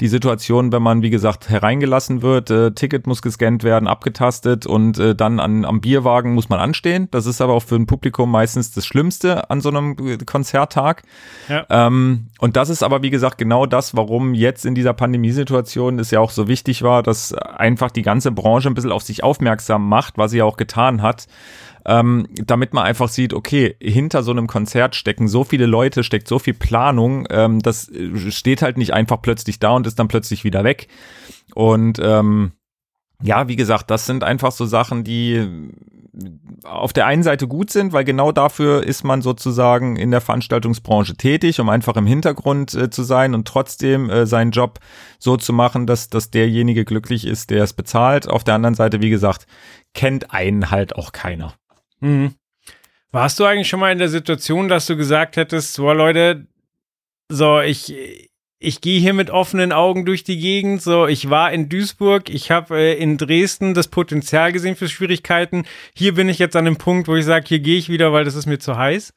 die Situation, wenn man, wie gesagt, hereingelassen wird, äh, Ticket muss gescannt werden, abgetastet und äh, dann an, am Bierwagen muss man anstehen. Das ist aber auch für ein Publikum meistens das Schlimmste an so einem Konzerttag. Ja. Ähm, und das ist aber, wie gesagt, genau das, warum jetzt in dieser Pandemiesituation es ja auch so wichtig war, dass einfach die ganze Branche ein bisschen auf sich aufmerksam macht, was sie auch getan hat. Ähm, damit man einfach sieht, okay, hinter so einem Konzert stecken so viele Leute, steckt so viel Planung, ähm, das steht halt nicht einfach plötzlich da und ist dann plötzlich wieder weg. Und ähm, ja, wie gesagt, das sind einfach so Sachen, die auf der einen Seite gut sind, weil genau dafür ist man sozusagen in der Veranstaltungsbranche tätig, um einfach im Hintergrund äh, zu sein und trotzdem äh, seinen Job so zu machen, dass, dass derjenige glücklich ist, der es bezahlt. Auf der anderen Seite, wie gesagt, kennt einen halt auch keiner. Mhm. Warst du eigentlich schon mal in der Situation, dass du gesagt hättest, so Leute, so ich ich gehe hier mit offenen Augen durch die Gegend. So, ich war in Duisburg, ich habe äh, in Dresden das Potenzial gesehen für Schwierigkeiten. Hier bin ich jetzt an dem Punkt, wo ich sage, hier gehe ich wieder, weil das ist mir zu heiß.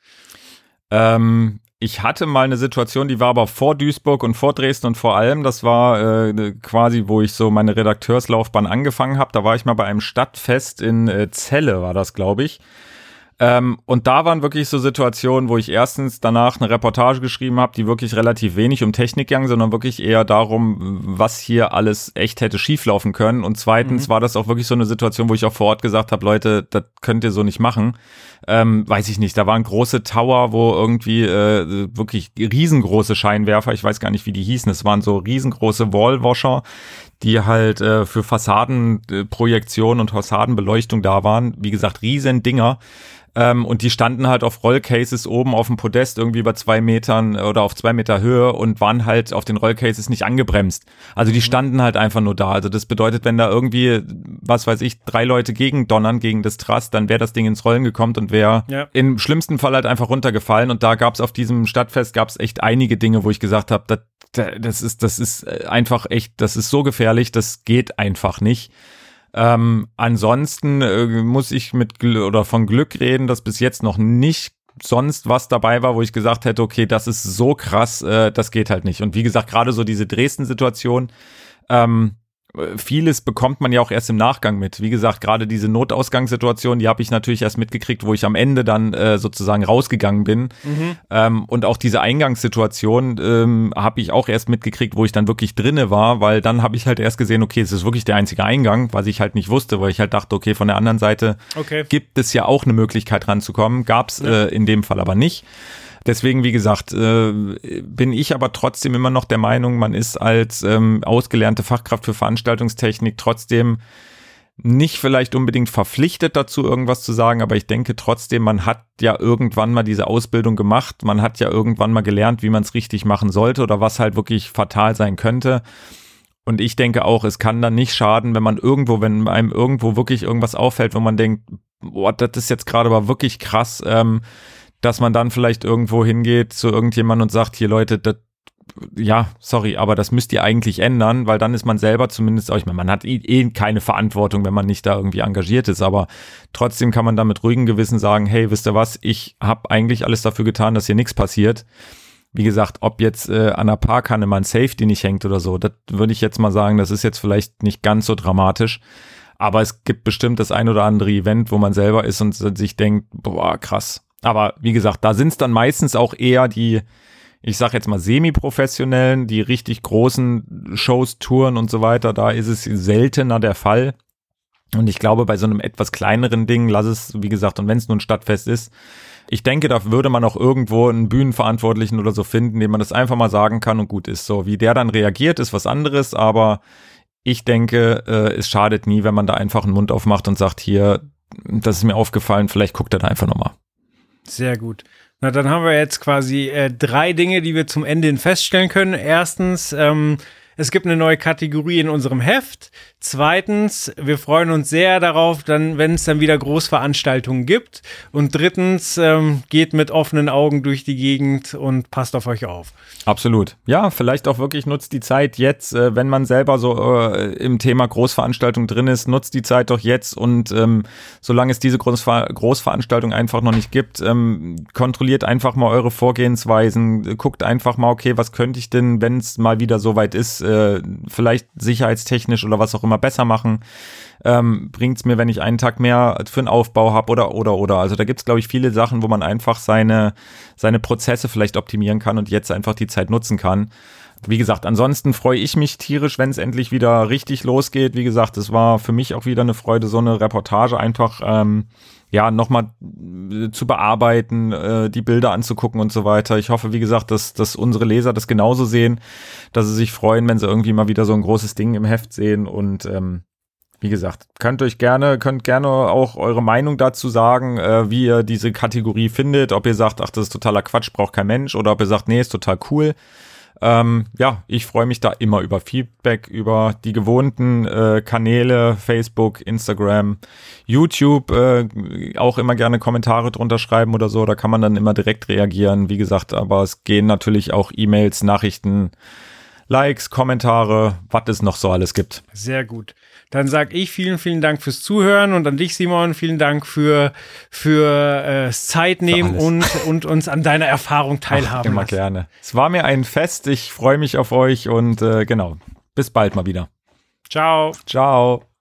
Ähm, ich hatte mal eine Situation, die war aber vor Duisburg und vor Dresden und vor allem, das war äh, quasi, wo ich so meine Redakteurslaufbahn angefangen habe. Da war ich mal bei einem Stadtfest in äh, Celle, war das, glaube ich. Ähm, und da waren wirklich so Situationen, wo ich erstens danach eine Reportage geschrieben habe, die wirklich relativ wenig um Technik ging, sondern wirklich eher darum, was hier alles echt hätte schieflaufen können. Und zweitens mhm. war das auch wirklich so eine Situation, wo ich auch vor Ort gesagt habe, Leute, das könnt ihr so nicht machen. Ähm, weiß ich nicht, da waren große Tower, wo irgendwie äh, wirklich riesengroße Scheinwerfer, ich weiß gar nicht, wie die hießen, es waren so riesengroße Wallwasher, die halt äh, für Fassadenprojektion und Fassadenbeleuchtung da waren. Wie gesagt, riesen Dinger. Ähm, und die standen halt auf Rollcases oben auf dem Podest irgendwie über zwei Metern oder auf zwei Meter Höhe und waren halt auf den Rollcases nicht angebremst. Also die mhm. standen halt einfach nur da. Also das bedeutet, wenn da irgendwie, was weiß ich, drei Leute gegen donnern gegen das Trass, dann wäre das Ding ins Rollen gekommen und wäre ja. im schlimmsten Fall halt einfach runtergefallen. Und da gab es auf diesem Stadtfest gab es echt einige Dinge, wo ich gesagt habe, das, das ist, das ist äh, einfach echt, das ist so gefährlich, das geht einfach nicht. Ähm, ansonsten äh, muss ich mit Gl oder von Glück reden, dass bis jetzt noch nicht sonst was dabei war, wo ich gesagt hätte, okay, das ist so krass, äh, das geht halt nicht. Und wie gesagt, gerade so diese Dresden-Situation, ähm, vieles bekommt man ja auch erst im Nachgang mit. Wie gesagt, gerade diese Notausgangssituation, die habe ich natürlich erst mitgekriegt, wo ich am Ende dann äh, sozusagen rausgegangen bin. Mhm. Ähm, und auch diese Eingangssituation ähm, habe ich auch erst mitgekriegt, wo ich dann wirklich drinne war, weil dann habe ich halt erst gesehen, okay, es ist wirklich der einzige Eingang, was ich halt nicht wusste, weil ich halt dachte, okay, von der anderen Seite okay. gibt es ja auch eine Möglichkeit ranzukommen. Gab es ja. äh, in dem Fall aber nicht. Deswegen, wie gesagt, äh, bin ich aber trotzdem immer noch der Meinung, man ist als ähm, ausgelernte Fachkraft für Veranstaltungstechnik trotzdem nicht vielleicht unbedingt verpflichtet dazu, irgendwas zu sagen, aber ich denke trotzdem, man hat ja irgendwann mal diese Ausbildung gemacht, man hat ja irgendwann mal gelernt, wie man es richtig machen sollte oder was halt wirklich fatal sein könnte. Und ich denke auch, es kann dann nicht schaden, wenn man irgendwo, wenn einem irgendwo wirklich irgendwas auffällt, wo man denkt, boah, das ist jetzt gerade aber wirklich krass, ähm, dass man dann vielleicht irgendwo hingeht zu irgendjemandem und sagt, hier Leute, das ja, sorry, aber das müsst ihr eigentlich ändern, weil dann ist man selber zumindest, auch, ich meine, man hat eh, eh keine Verantwortung, wenn man nicht da irgendwie engagiert ist, aber trotzdem kann man da mit ruhigem Gewissen sagen, hey, wisst ihr was, ich habe eigentlich alles dafür getan, dass hier nichts passiert. Wie gesagt, ob jetzt äh, an der Parkhanne mal ein Safety nicht hängt oder so, das würde ich jetzt mal sagen, das ist jetzt vielleicht nicht ganz so dramatisch. Aber es gibt bestimmt das ein oder andere Event, wo man selber ist und sich denkt, boah, krass, aber wie gesagt, da sind es dann meistens auch eher die, ich sag jetzt mal semi-professionellen, die richtig großen Shows, Touren und so weiter. Da ist es seltener der Fall. Und ich glaube, bei so einem etwas kleineren Ding, lass es, wie gesagt, und wenn es nur ein Stadtfest ist, ich denke, da würde man auch irgendwo einen Bühnenverantwortlichen oder so finden, dem man das einfach mal sagen kann und gut ist. So, wie der dann reagiert, ist was anderes, aber ich denke, äh, es schadet nie, wenn man da einfach einen Mund aufmacht und sagt, hier, das ist mir aufgefallen, vielleicht guckt er da einfach nochmal. Sehr gut. Na, dann haben wir jetzt quasi äh, drei Dinge, die wir zum Ende hin feststellen können. Erstens, ähm, es gibt eine neue Kategorie in unserem Heft. Zweitens, wir freuen uns sehr darauf, dann, wenn es dann wieder Großveranstaltungen gibt. Und drittens, ähm, geht mit offenen Augen durch die Gegend und passt auf euch auf. Absolut. Ja, vielleicht auch wirklich nutzt die Zeit jetzt, äh, wenn man selber so äh, im Thema Großveranstaltung drin ist, nutzt die Zeit doch jetzt und ähm, solange es diese Großver Großveranstaltung einfach noch nicht gibt, ähm, kontrolliert einfach mal eure Vorgehensweisen, guckt einfach mal, okay, was könnte ich denn, wenn es mal wieder soweit ist, äh, vielleicht sicherheitstechnisch oder was auch immer besser machen. Ähm, Bringt es mir, wenn ich einen Tag mehr für einen Aufbau habe oder oder oder. Also da gibt es, glaube ich, viele Sachen, wo man einfach seine, seine Prozesse vielleicht optimieren kann und jetzt einfach die Zeit nutzen kann. Wie gesagt, ansonsten freue ich mich tierisch, wenn es endlich wieder richtig losgeht. Wie gesagt, es war für mich auch wieder eine Freude, so eine Reportage einfach ähm, ja nochmal äh, zu bearbeiten, äh, die Bilder anzugucken und so weiter. Ich hoffe, wie gesagt, dass, dass unsere Leser das genauso sehen, dass sie sich freuen, wenn sie irgendwie mal wieder so ein großes Ding im Heft sehen und ähm, wie gesagt, könnt euch gerne, könnt gerne auch eure Meinung dazu sagen, äh, wie ihr diese Kategorie findet, ob ihr sagt, ach, das ist totaler Quatsch, braucht kein Mensch, oder ob ihr sagt, nee, ist total cool. Ähm, ja, ich freue mich da immer über Feedback, über die gewohnten äh, Kanäle, Facebook, Instagram, YouTube, äh, auch immer gerne Kommentare drunter schreiben oder so, da kann man dann immer direkt reagieren. Wie gesagt, aber es gehen natürlich auch E-Mails, Nachrichten, Likes, Kommentare, was es noch so alles gibt. Sehr gut. Dann sage ich vielen, vielen Dank fürs Zuhören und an dich, Simon, vielen Dank für, für äh, Zeit nehmen und, und uns an deiner Erfahrung teilhaben. Ach, immer lassen. gerne. Es war mir ein Fest. Ich freue mich auf euch und äh, genau. Bis bald mal wieder. Ciao. Ciao.